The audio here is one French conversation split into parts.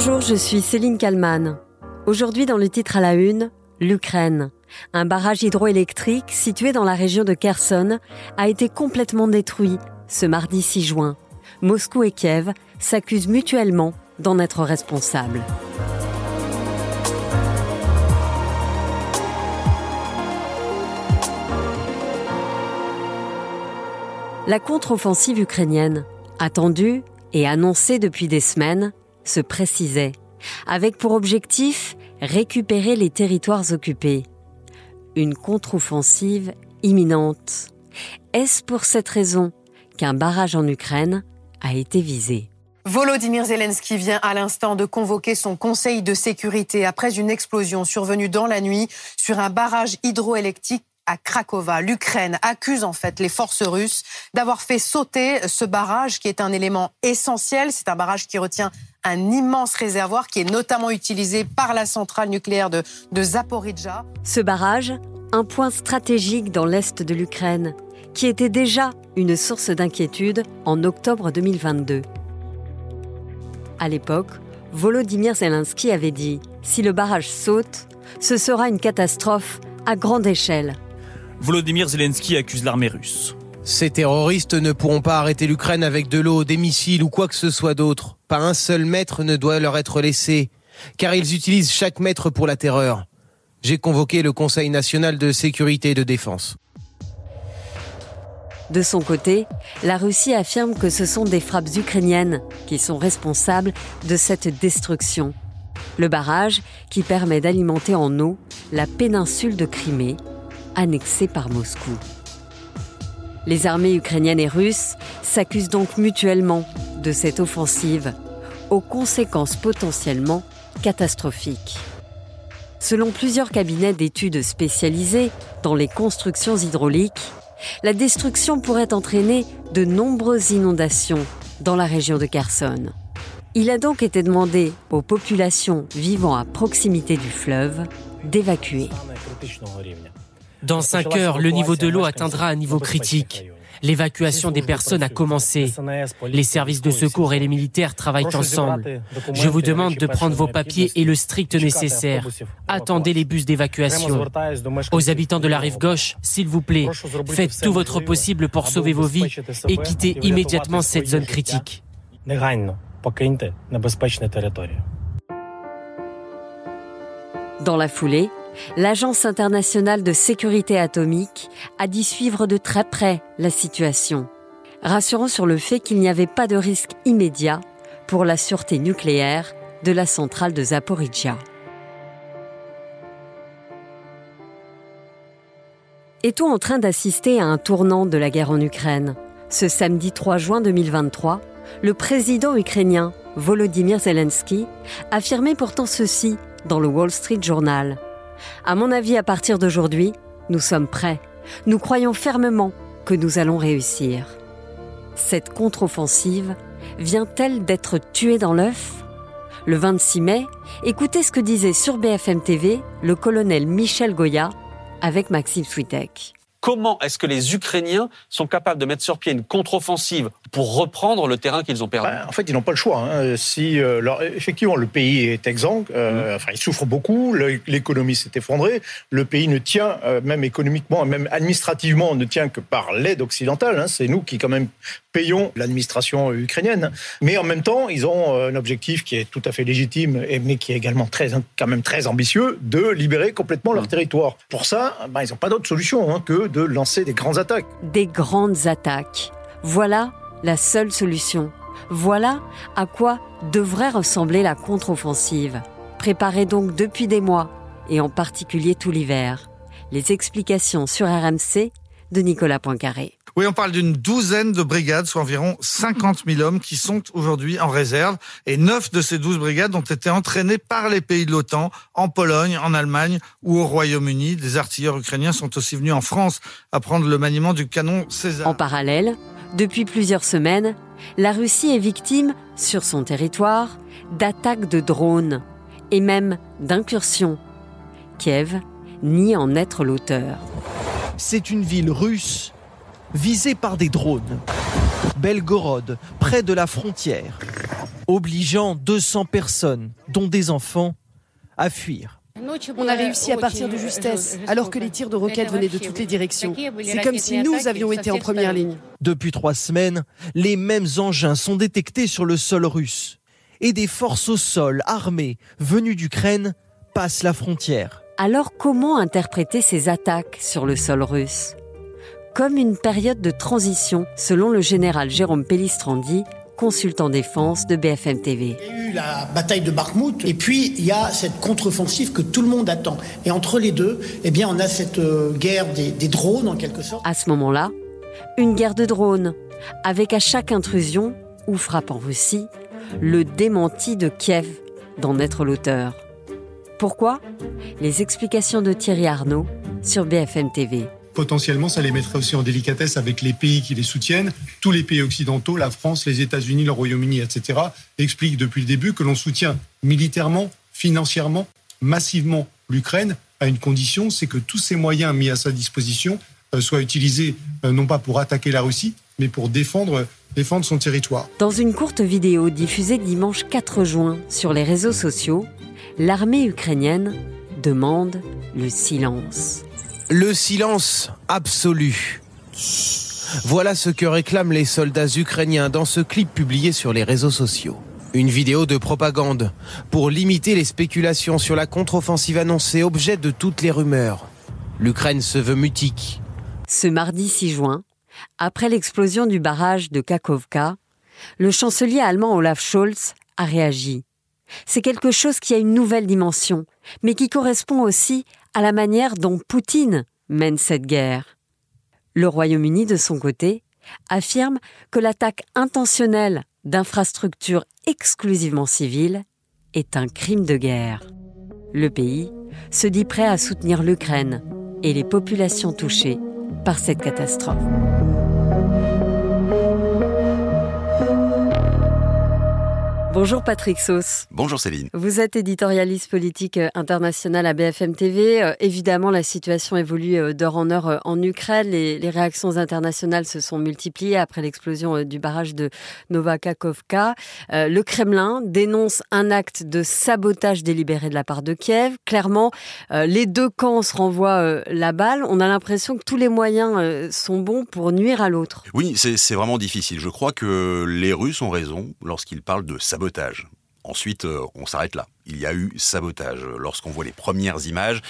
Bonjour, je suis Céline Kalman. Aujourd'hui, dans le titre à la une, l'Ukraine. Un barrage hydroélectrique situé dans la région de Kherson a été complètement détruit ce mardi 6 juin. Moscou et Kiev s'accusent mutuellement d'en être responsables. La contre-offensive ukrainienne, attendue et annoncée depuis des semaines, se précisait, avec pour objectif récupérer les territoires occupés. Une contre-offensive imminente. Est-ce pour cette raison qu'un barrage en Ukraine a été visé? Volodymyr Zelensky vient à l'instant de convoquer son Conseil de sécurité après une explosion survenue dans la nuit sur un barrage hydroélectrique à Krakova. L'Ukraine accuse en fait les forces russes d'avoir fait sauter ce barrage qui est un élément essentiel. C'est un barrage qui retient un immense réservoir qui est notamment utilisé par la centrale nucléaire de, de Zaporizhzhia. Ce barrage, un point stratégique dans l'est de l'Ukraine, qui était déjà une source d'inquiétude en octobre 2022. À l'époque, Volodymyr Zelensky avait dit Si le barrage saute, ce sera une catastrophe à grande échelle. Volodymyr Zelensky accuse l'armée russe. Ces terroristes ne pourront pas arrêter l'Ukraine avec de l'eau, des missiles ou quoi que ce soit d'autre. Pas un seul mètre ne doit leur être laissé, car ils utilisent chaque mètre pour la terreur. J'ai convoqué le Conseil national de sécurité et de défense. De son côté, la Russie affirme que ce sont des frappes ukrainiennes qui sont responsables de cette destruction. Le barrage qui permet d'alimenter en eau la péninsule de Crimée, annexée par Moscou. Les armées ukrainiennes et russes s'accusent donc mutuellement de cette offensive, aux conséquences potentiellement catastrophiques. Selon plusieurs cabinets d'études spécialisés dans les constructions hydrauliques, la destruction pourrait entraîner de nombreuses inondations dans la région de Kherson. Il a donc été demandé aux populations vivant à proximité du fleuve d'évacuer. Dans cinq heures, le niveau de l'eau atteindra un niveau critique. L'évacuation des personnes a commencé. Les services de secours et les militaires travaillent ensemble. Je vous demande de prendre vos papiers et le strict nécessaire. Attendez les bus d'évacuation. Aux habitants de la rive gauche, s'il vous plaît, faites tout votre possible pour sauver vos vies et quittez immédiatement cette zone critique. Dans la foulée, l'Agence internationale de sécurité atomique a dit suivre de très près la situation, rassurant sur le fait qu'il n'y avait pas de risque immédiat pour la sûreté nucléaire de la centrale de Zaporizhia. Est-on en train d'assister à un tournant de la guerre en Ukraine? Ce samedi 3 juin 2023, le président ukrainien Volodymyr Zelensky affirmait pourtant ceci dans le Wall Street Journal. À mon avis, à partir d'aujourd'hui, nous sommes prêts. Nous croyons fermement que nous allons réussir. Cette contre-offensive vient-elle d'être tuée dans l'œuf? Le 26 mai, écoutez ce que disait sur BFM TV le colonel Michel Goya avec Maxime Switek. Comment est-ce que les Ukrainiens sont capables de mettre sur pied une contre-offensive pour reprendre le terrain qu'ils ont perdu? Bah, En fait, ils n'ont pas le choix. Hein. Si, euh, effectivement, le pays est exsangue, euh, mmh. enfin, il souffre beaucoup, l'économie s'est effondrée, le pays ne tient, euh, même économiquement, même administrativement, ne tient que par l'aide occidentale. Hein. C'est nous qui, quand même, payons l'administration ukrainienne. Mais en même temps, ils ont un objectif qui est tout à fait légitime, mais qui est également très, quand même très ambitieux, de libérer complètement leur mmh. territoire. Pour ça, bah, ils n'ont pas d'autre solution hein, que de lancer des grandes attaques. Des grandes attaques. Voilà la seule solution. Voilà à quoi devrait ressembler la contre-offensive, préparée donc depuis des mois, et en particulier tout l'hiver. Les explications sur RMC de Nicolas Poincaré. Oui, on parle d'une douzaine de brigades, soit environ 50 000 hommes qui sont aujourd'hui en réserve. Et neuf de ces douze brigades ont été entraînées par les pays de l'OTAN, en Pologne, en Allemagne ou au Royaume-Uni. Des artilleurs ukrainiens sont aussi venus en France apprendre le maniement du canon César. En parallèle, depuis plusieurs semaines, la Russie est victime, sur son territoire, d'attaques de drones et même d'incursions. Kiev nie en être l'auteur. C'est une ville russe visée par des drones. Belgorod, près de la frontière. obligeant 200 personnes, dont des enfants, à fuir. On a réussi à partir de justesse, alors que les tirs de roquettes venaient de toutes les directions. C'est comme si nous avions été en première ligne. Depuis trois semaines, les mêmes engins sont détectés sur le sol russe. Et des forces au sol armées venues d'Ukraine passent la frontière. Alors comment interpréter ces attaques sur le sol russe? Comme une période de transition, selon le général Jérôme Pellistrandi, consultant défense de BFM TV. Il y a eu la bataille de Bakhmut et puis il y a cette contre-offensive que tout le monde attend. Et entre les deux, eh bien, on a cette euh, guerre des, des drones en quelque sorte. À ce moment-là, une guerre de drones, avec à chaque intrusion ou frappe en Russie, le démenti de Kiev d'en être l'auteur. Pourquoi? Les explications de Thierry Arnaud sur BFM TV potentiellement, ça les mettrait aussi en délicatesse avec les pays qui les soutiennent. Tous les pays occidentaux, la France, les États-Unis, le Royaume-Uni, etc., expliquent depuis le début que l'on soutient militairement, financièrement, massivement l'Ukraine à une condition, c'est que tous ces moyens mis à sa disposition euh, soient utilisés euh, non pas pour attaquer la Russie, mais pour défendre, défendre son territoire. Dans une courte vidéo diffusée dimanche 4 juin sur les réseaux sociaux, l'armée ukrainienne demande le silence. Le silence absolu. Voilà ce que réclament les soldats ukrainiens dans ce clip publié sur les réseaux sociaux. Une vidéo de propagande pour limiter les spéculations sur la contre-offensive annoncée, objet de toutes les rumeurs. L'Ukraine se veut mutique. Ce mardi 6 juin, après l'explosion du barrage de Kakovka, le chancelier allemand Olaf Scholz a réagi. C'est quelque chose qui a une nouvelle dimension, mais qui correspond aussi à la manière dont Poutine mène cette guerre. Le Royaume-Uni, de son côté, affirme que l'attaque intentionnelle d'infrastructures exclusivement civiles est un crime de guerre. Le pays se dit prêt à soutenir l'Ukraine et les populations touchées par cette catastrophe. Bonjour Patrick Sauce. Bonjour Céline. Vous êtes éditorialiste politique euh, international à BFM TV. Euh, évidemment, la situation évolue euh, d'heure en heure en Ukraine. Les, réactions internationales se sont multipliées après l'explosion du barrage de Novakakovka. le Kremlin dénonce un acte de sabotage délibéré de la part de Kiev. Clairement, les deux camps se renvoient la balle. On a l'impression que tous les moyens sont bons pour nuire à l'autre. Oui, c'est vraiment difficile. Je crois que les Russes ont raison lorsqu'ils parlent de sabotage sabotage. Ensuite, euh, on s'arrête là. Il y a eu sabotage. Lorsqu'on voit les premières images,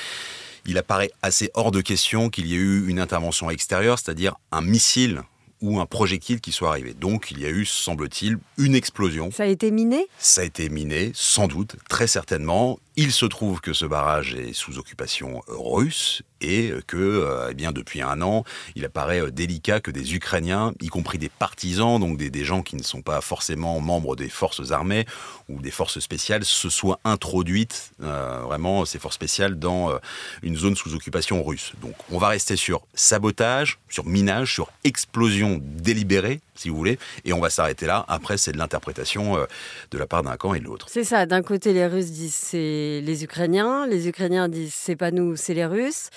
il apparaît assez hors de question qu'il y ait eu une intervention extérieure, c'est-à-dire un missile ou un projectile qui soit arrivé. Donc il y a eu, semble-t-il, une explosion. Ça a été miné? Ça a été miné, sans doute, très certainement. Il se trouve que ce barrage est sous occupation russe et que, euh, eh bien, depuis un an, il apparaît euh, délicat que des Ukrainiens, y compris des partisans, donc des, gens qui ne sont pas forcément membres des forces armées ou des forces spéciales, se soient introduites, euh, vraiment, ces forces spéciales, dans une zone sous occupation russe. Donc, on va rester sur sabotage, sur minage, sur explosion délibérée, si vous voulez, et on va s'arrêter là. Après, c'est de l'interprétation de la part d'un camp et de l'autre. C'est ça. D'un côté, les Russes disent c'est les Ukrainiens, les Ukrainiens disent c'est pas nous, c'est les Russes.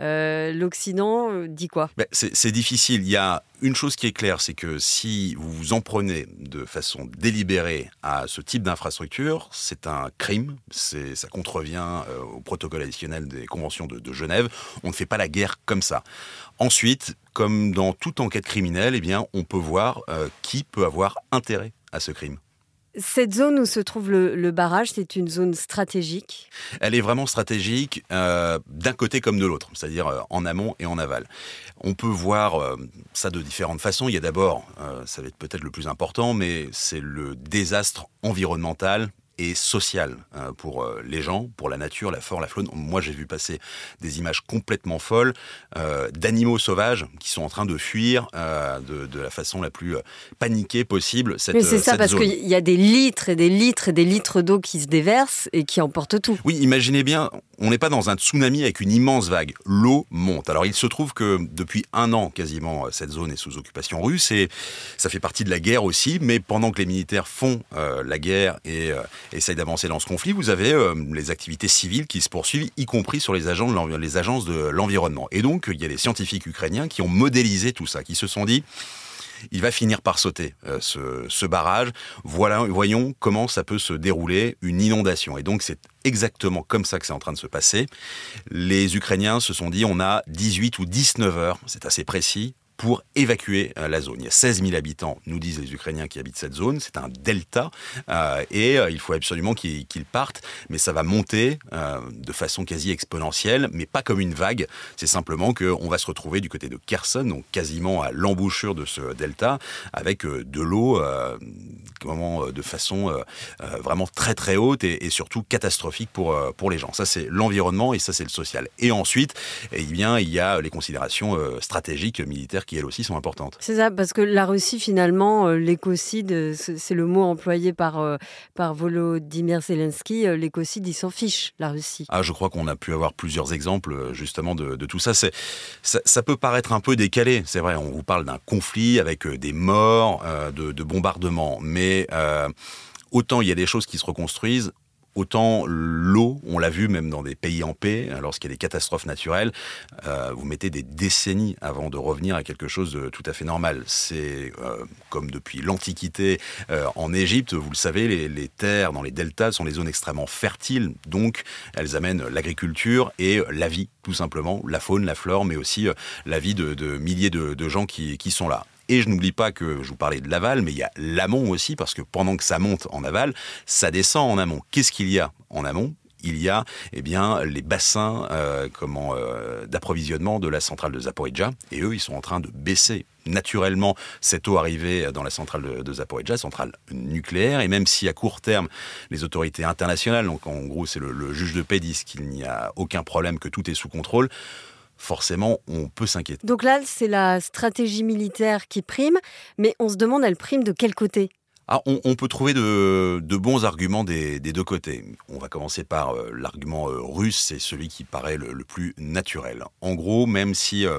Euh, L'Occident euh, dit quoi? C'est difficile. Il y a une chose qui est claire, c'est que si vous vous en prenez de façon délibérée à ce type d'infrastructure, c'est un crime, ça contrevient euh, au protocole additionnel des conventions de, Genève. On ne fait pas la guerre comme ça. Ensuite, comme dans toute enquête criminelle, eh bien, on peut voir qui peut avoir intérêt à ce crime. Cette zone où se trouve le, barrage, c'est une zone stratégique Elle est vraiment stratégique euh, d'un côté comme de l'autre, c'est-à-dire euh, en amont et en aval. On peut voir euh, ça de différentes façons. Il y a d'abord, ça va être peut-être le plus important, mais c'est le désastre environnemental et social euh, pour euh, les gens, pour la nature, la flore, la faune. Moi, j'ai vu passer des images complètement folles euh, d'animaux sauvages qui sont en train de fuir de, la façon la plus paniquée possible. Cette, Mais c'est ça, parce qu'il y a des litres et des litres et des litres d'eau qui se déversent et qui emportent tout. Oui, imaginez bien, on n'est pas dans un tsunami avec une immense vague. L'eau monte. Alors, il se trouve que depuis un an, quasiment, cette zone est sous occupation russe et ça fait partie de la guerre aussi. Mais pendant que les militaires font la guerre et essaye d'avancer dans ce conflit, vous avez euh, les activités civiles qui se poursuivent, y compris sur les, agents les agences de l'environnement. Et donc, il y a les scientifiques ukrainiens qui ont modélisé tout ça, qui se sont dit, il va finir par sauter ce, ce, barrage. Voilà, voyons comment ça peut se dérouler une inondation. Et donc c'est exactement comme ça que c'est en train de se passer. Les Ukrainiens se sont dit on a 18 ou 19 heures, c'est assez précis, pour évacuer euh, la zone. Il y a 16 000 habitants, nous disent les Ukrainiens qui habitent cette zone. C'est un delta euh, et euh, il faut absolument qu'ils partent, mais ça va monter de façon quasi exponentielle, mais pas comme une vague. C'est simplement qu'on va se retrouver du côté de Kherson, donc quasiment à l'embouchure de ce delta, avec de l'eau de façon vraiment très très haute et, surtout catastrophique pour, pour les gens. Ça c'est l'environnement et ça c'est le social. Et ensuite, eh bien, il y a les considérations stratégiques militaires elles aussi sont importantes. C'est ça, parce que la Russie, finalement, euh, l'écocide, euh, c'est le mot employé par, euh, par Volodymyr Zelensky, l'écocide, il s'en fiche, la Russie. Ah, je crois qu'on a pu avoir plusieurs exemples, justement, de, tout ça. ça. Ça peut paraître un peu décalé, c'est vrai, on vous parle d'un conflit avec des morts, de, de bombardements, mais... autant il y a des choses qui se reconstruisent, Autant l'eau, on l'a vu même dans des pays en paix, hein, lorsqu'il y a des catastrophes naturelles, euh, vous mettez des décennies avant de revenir à quelque chose de tout à fait normal. C'est euh, comme depuis l'Antiquité euh, en Égypte, vous le savez, les, terres dans les deltas sont des zones extrêmement fertiles, donc elles amènent l'agriculture et la vie, tout simplement, la faune, la flore, mais aussi la vie de, milliers de, gens qui sont là. Et je n'oublie pas que je vous parlais de l'aval, mais il y a l'amont aussi, parce que pendant que ça monte en aval, ça descend en amont. Qu'est-ce qu'il y a en amont? Il y a eh bien, les bassins euh, comment, euh, d'approvisionnement de la centrale de Zaporizhzhia, et eux, ils sont en train de baisser naturellement cette eau arrivée dans la centrale de, de Zaporizhzhia, centrale nucléaire, et même si à court terme, les autorités internationales, donc en gros c'est le, le juge de paix, disent qu'il n'y a aucun problème, que tout est sous contrôle, forcément, on peut s'inquiéter. Donc là, c'est la stratégie militaire qui prime, mais on se demande, elle prime de quel côté? Ah, on, peut trouver de, bons arguments des, deux côtés. On va commencer par euh, l'argument euh, russe, c'est celui qui paraît le, plus naturel. En gros, même si... Euh,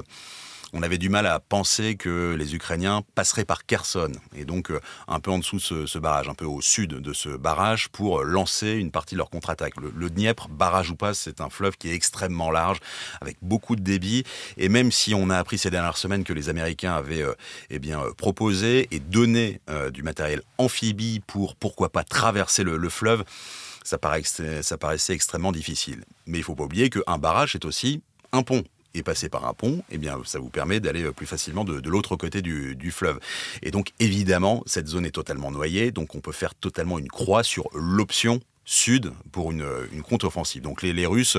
on avait du mal à penser que les Ukrainiens passeraient par Kherson, et donc euh, un peu en dessous de ce, barrage, un peu au sud de ce barrage, pour euh, lancer une partie de leur contre-attaque. Le, Dniepr, barrage ou pas, c'est un fleuve qui est extrêmement large, avec beaucoup de débit, et même si on a appris ces dernières semaines que les Américains avaient euh, eh bien, proposé et donné du matériel amphibie pour, pourquoi pas, traverser le, fleuve, ça, ça paraissait extrêmement difficile. Mais il ne faut pas oublier qu'un barrage, c'est aussi un pont et passer par un pont, eh bien, ça vous permet d'aller euh, plus facilement de, l'autre côté du, fleuve. Et donc, évidemment, cette zone est totalement noyée, donc on peut faire totalement une croix sur l'option sud pour une, contre-offensive. Donc les, Russes,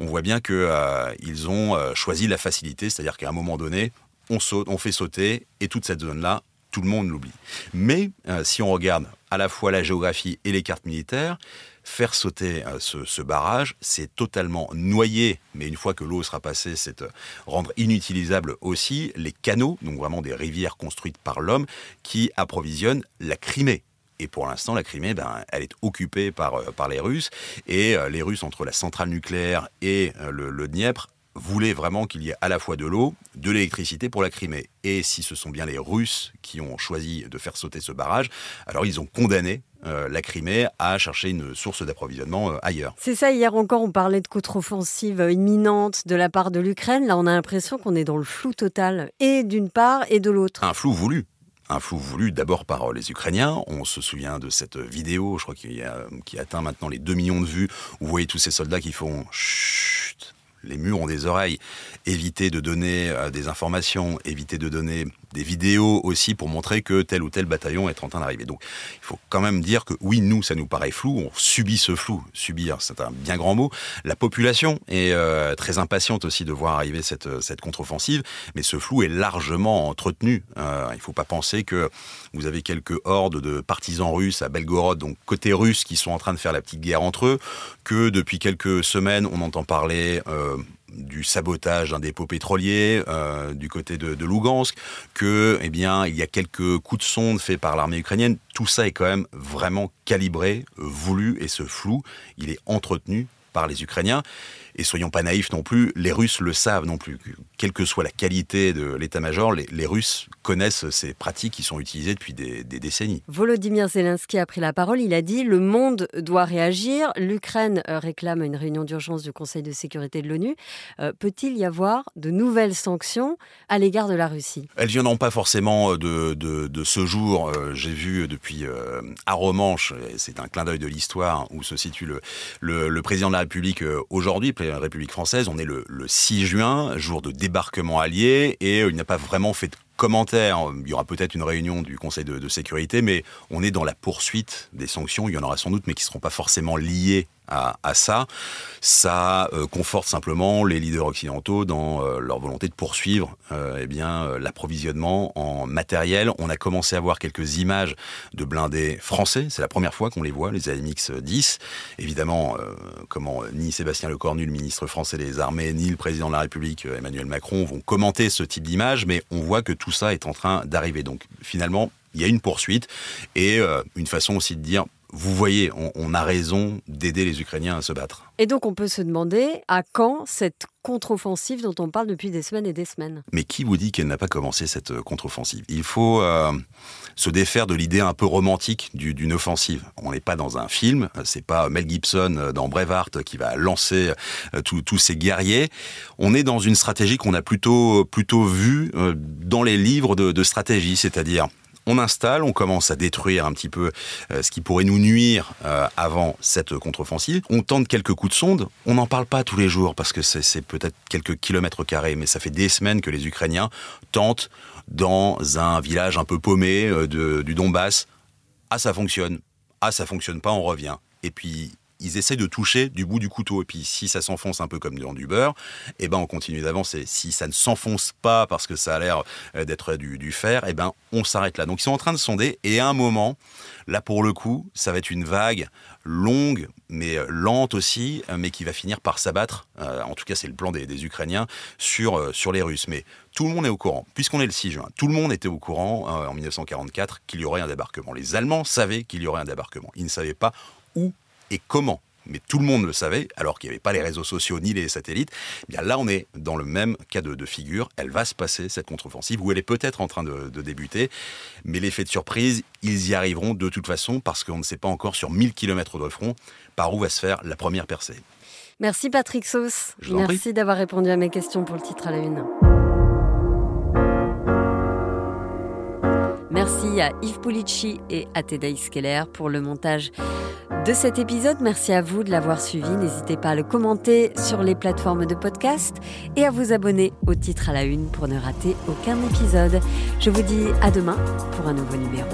on voit bien qu'ils euh, ont euh, choisi la facilité, c'est-à-dire qu'à un moment donné, on, saute, on fait sauter et toute cette zone-là, tout le monde l'oublie. Mais si on regarde à la fois la géographie et les cartes militaires, faire sauter euh, ce, barrage, c'est totalement noyer, mais une fois que l'eau sera passée, c'est euh, rendre inutilisable aussi les canaux, donc vraiment des rivières construites par l'homme, qui approvisionnent la Crimée. Et pour l'instant, la Crimée, ben, elle est occupée par, euh, par les Russes. Et les Russes, entre la centrale nucléaire et le, le Dniepr, voulaient vraiment qu'il y ait à la fois de l'eau, de l'électricité pour la Crimée. Et si ce sont bien les Russes qui ont choisi de faire sauter ce barrage, alors ils ont condamné euh, la Crimée à chercher une source d'approvisionnement euh, ailleurs. C'est ça, hier encore on parlait de contre-offensive imminente de la part de l'Ukraine. Là on a l'impression qu'on est dans le flou total, et d'une part et de l'autre. Un flou voulu un flou voulu d'abord par les Ukrainiens. On se souvient de cette vidéo, je crois qu'il a, qui atteint maintenant les 2 millions de vues, où vous voyez tous ces soldats qui font chut, les murs ont des oreilles. Éviter de donner euh, des informations, éviter de donner des vidéos aussi pour montrer que tel ou tel bataillon est en train d'arriver. Donc il faut quand même dire que oui, nous, ça nous paraît flou, on subit ce flou. Subir, c'est un bien grand mot. La population est euh, très impatiente aussi de voir arriver cette, cette contre-offensive, mais ce flou est largement entretenu. Euh, il ne faut pas penser que vous avez quelques hordes de partisans russes à Belgorod, donc côté russe, qui sont en train de faire la petite guerre entre eux, que depuis quelques semaines, on entend parler euh, du sabotage d'un dépôt pétrolier euh, du côté de, de, Lugansk, que eh bien il y a quelques coups de sonde faits par l'armée ukrainienne. Tout ça est quand même vraiment calibré, voulu et ce flou, il est entretenu par les Ukrainiens. Et soyons pas naïfs non plus, les Russes le savent non plus. Quelle que soit la qualité de l'état-major, les, Russes connaissent ces pratiques qui sont utilisées depuis des, décennies. Volodymyr Zelensky a pris la parole. Il a dit le monde doit réagir. L'Ukraine euh, réclame une réunion d'urgence du Conseil de sécurité de l'ONU. Euh, peut-il y avoir de nouvelles sanctions à l'égard de la Russie? Elles viendront pas forcément de, de, ce jour. Euh, j'ai vu depuis à Romanche, c'est un clin d'œil de l'histoire où se situe le, le, le président de la République aujourd'hui, République française. On est le, 6 juin, jour de débarquement allié, et euh, il n'a pas vraiment fait de commentaires. Il y aura peut-être une réunion du Conseil de, de, sécurité, mais on est dans la poursuite des sanctions. Il y en aura sans doute, mais qui ne seront pas forcément liées à, ça, ça euh, conforte simplement les leaders occidentaux dans euh, leur volonté de poursuivre euh, eh bien l'approvisionnement en matériel. On a commencé à voir quelques images de blindés français. C'est la première fois qu'on les voit, les AMX 10. Évidemment, comment ni Sébastien Lecornu, le ministre français des Armées, ni le président de la République Emmanuel Macron vont commenter ce type d'image, mais on voit que tout ça est en train d'arriver. Donc finalement, il y a une poursuite et une façon aussi de dire vous voyez, on, a raison d'aider les Ukrainiens à se battre. Et donc on peut se demander à quand cette contre-offensive dont on parle depuis des semaines et des semaines. Mais qui vous dit qu'elle n'a pas commencé cette euh, contre-offensive? Il faut euh, se défaire de l'idée un peu romantique d'une offensive. On n'est pas dans un film, c'est pas Mel Gibson euh, dans Braveheart qui va lancer tous ces guerriers. On est dans une stratégie qu'on a plutôt plutôt vue dans les livres de stratégie, c'est-à-dire on installe, on commence à détruire un petit peu euh, ce qui pourrait nous nuire euh, avant cette contre-offensive. On tente quelques coups de sonde. On n'en parle pas tous les jours parce que c'est peut-être quelques kilomètres carrés, mais ça fait des semaines que les Ukrainiens tentent dans un village un peu paumé euh, du Donbass. Ah, ça fonctionne. Ah, ça fonctionne pas, on revient. Et puis ils essaient de toucher du bout du couteau. Et puis si ça s'enfonce un peu comme dans du beurre, eh ben on continue d'avancer. Si ça ne s'enfonce pas parce que ça a l'air euh, d'être du, fer, eh ben on s'arrête là. Donc ils sont en train de sonder et à un moment, là pour le coup, ça va être une vague longue, mais euh, lente aussi, euh, mais qui va finir par s'abattre. en tout cas, c'est le plan des, Ukrainiens sur, sur les Russes. Mais tout le monde est au courant, puisqu'on est le 6 juin. Tout le monde était au courant en 1944 qu'il y aurait un débarquement. Les Allemands savaient qu'il y aurait un débarquement. Ils ne savaient pas où et comment mais tout le monde le savait, alors qu'il n'y avait pas les réseaux sociaux ni les satellites, eh bien là on est dans le même cas de, figure. Elle va se passer, cette contre-offensive, ou elle est peut-être en train de, débuter, mais l'effet de surprise, ils y arriveront de toute façon, parce qu'on ne sait pas encore sur 1000 km de front par où va se faire la première percée. Merci Patrick Sauce. Merci d'avoir répondu à mes questions pour le titre à la une. Merci à Yves Pulici et à Tedei Keller pour le montage de cet épisode. Merci à vous de l'avoir suivi. N'hésitez pas à le commenter sur les plateformes de podcast et à vous abonner au titre à la une pour ne rater aucun épisode. Je vous dis à demain pour un nouveau numéro.